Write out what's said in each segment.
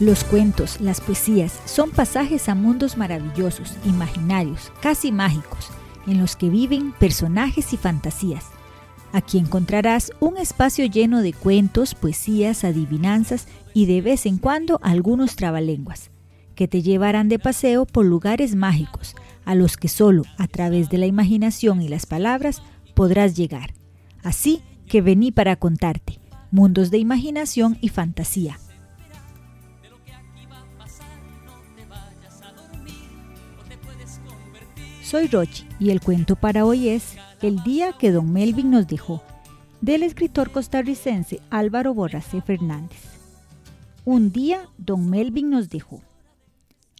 Los cuentos, las poesías son pasajes a mundos maravillosos, imaginarios, casi mágicos, en los que viven personajes y fantasías. Aquí encontrarás un espacio lleno de cuentos, poesías, adivinanzas y de vez en cuando algunos trabalenguas, que te llevarán de paseo por lugares mágicos, a los que solo a través de la imaginación y las palabras podrás llegar. Así que vení para contarte, mundos de imaginación y fantasía Soy Rochi y el cuento para hoy es El día que don Melvin nos dejó, del escritor costarricense Álvaro Borracé Fernández. Un día don Melvin nos dejó.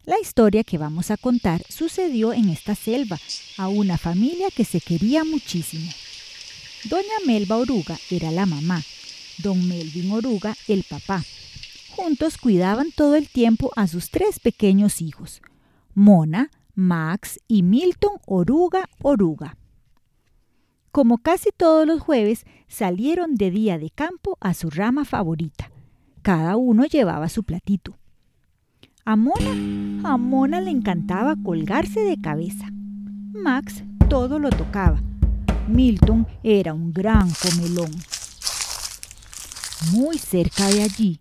La historia que vamos a contar sucedió en esta selva a una familia que se quería muchísimo. Doña Melba Oruga era la mamá, don Melvin Oruga el papá. Juntos cuidaban todo el tiempo a sus tres pequeños hijos, Mona, Max y Milton Oruga Oruga. Como casi todos los jueves, salieron de día de campo a su rama favorita. Cada uno llevaba su platito. A Mona, a Mona le encantaba colgarse de cabeza. Max todo lo tocaba. Milton era un gran comelón. Muy cerca de allí,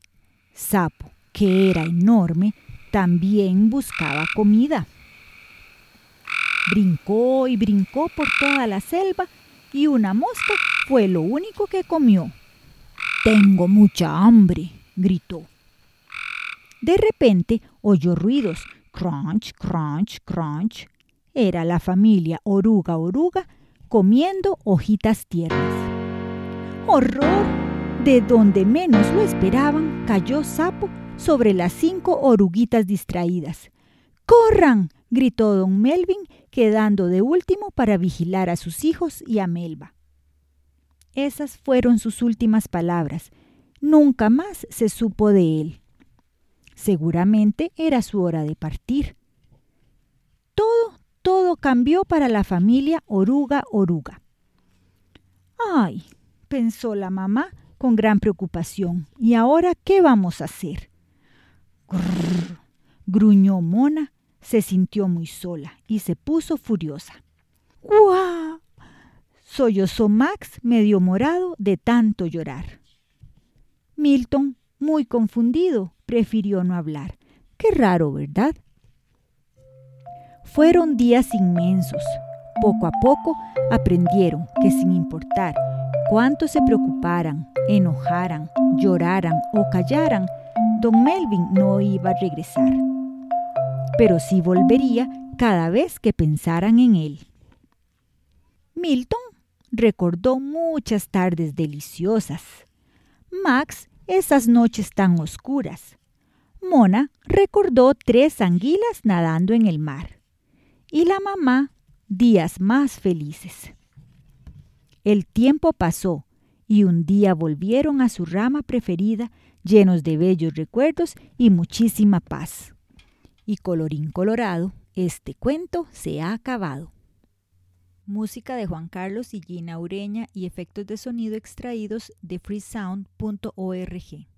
Sapo, que era enorme, también buscaba comida. Brincó y brincó por toda la selva y una mosca fue lo único que comió. Tengo mucha hambre, gritó. De repente oyó ruidos, crunch, crunch, crunch. Era la familia oruga oruga comiendo hojitas tiernas. ¡Horror! De donde menos lo esperaban, cayó Sapo sobre las cinco oruguitas distraídas. ¡Corran! Gritó don Melvin, quedando de último para vigilar a sus hijos y a Melba. Esas fueron sus últimas palabras. Nunca más se supo de él. Seguramente era su hora de partir. Todo, todo cambió para la familia Oruga Oruga. Ay, pensó la mamá con gran preocupación. ¿Y ahora qué vamos a hacer? Gruñó Mona, se sintió muy sola y se puso furiosa. ¡Guau! Sollozó Max medio morado de tanto llorar. Milton, muy confundido, prefirió no hablar. Qué raro, ¿verdad? Fueron días inmensos. Poco a poco aprendieron que sin importar cuánto se preocuparan, enojaran, lloraran o callaran, don Melvin no iba a regresar pero sí volvería cada vez que pensaran en él. Milton recordó muchas tardes deliciosas. Max esas noches tan oscuras. Mona recordó tres anguilas nadando en el mar. Y la mamá días más felices. El tiempo pasó y un día volvieron a su rama preferida llenos de bellos recuerdos y muchísima paz. Y colorín colorado, este cuento se ha acabado. Música de Juan Carlos y Gina Ureña y efectos de sonido extraídos de freesound.org.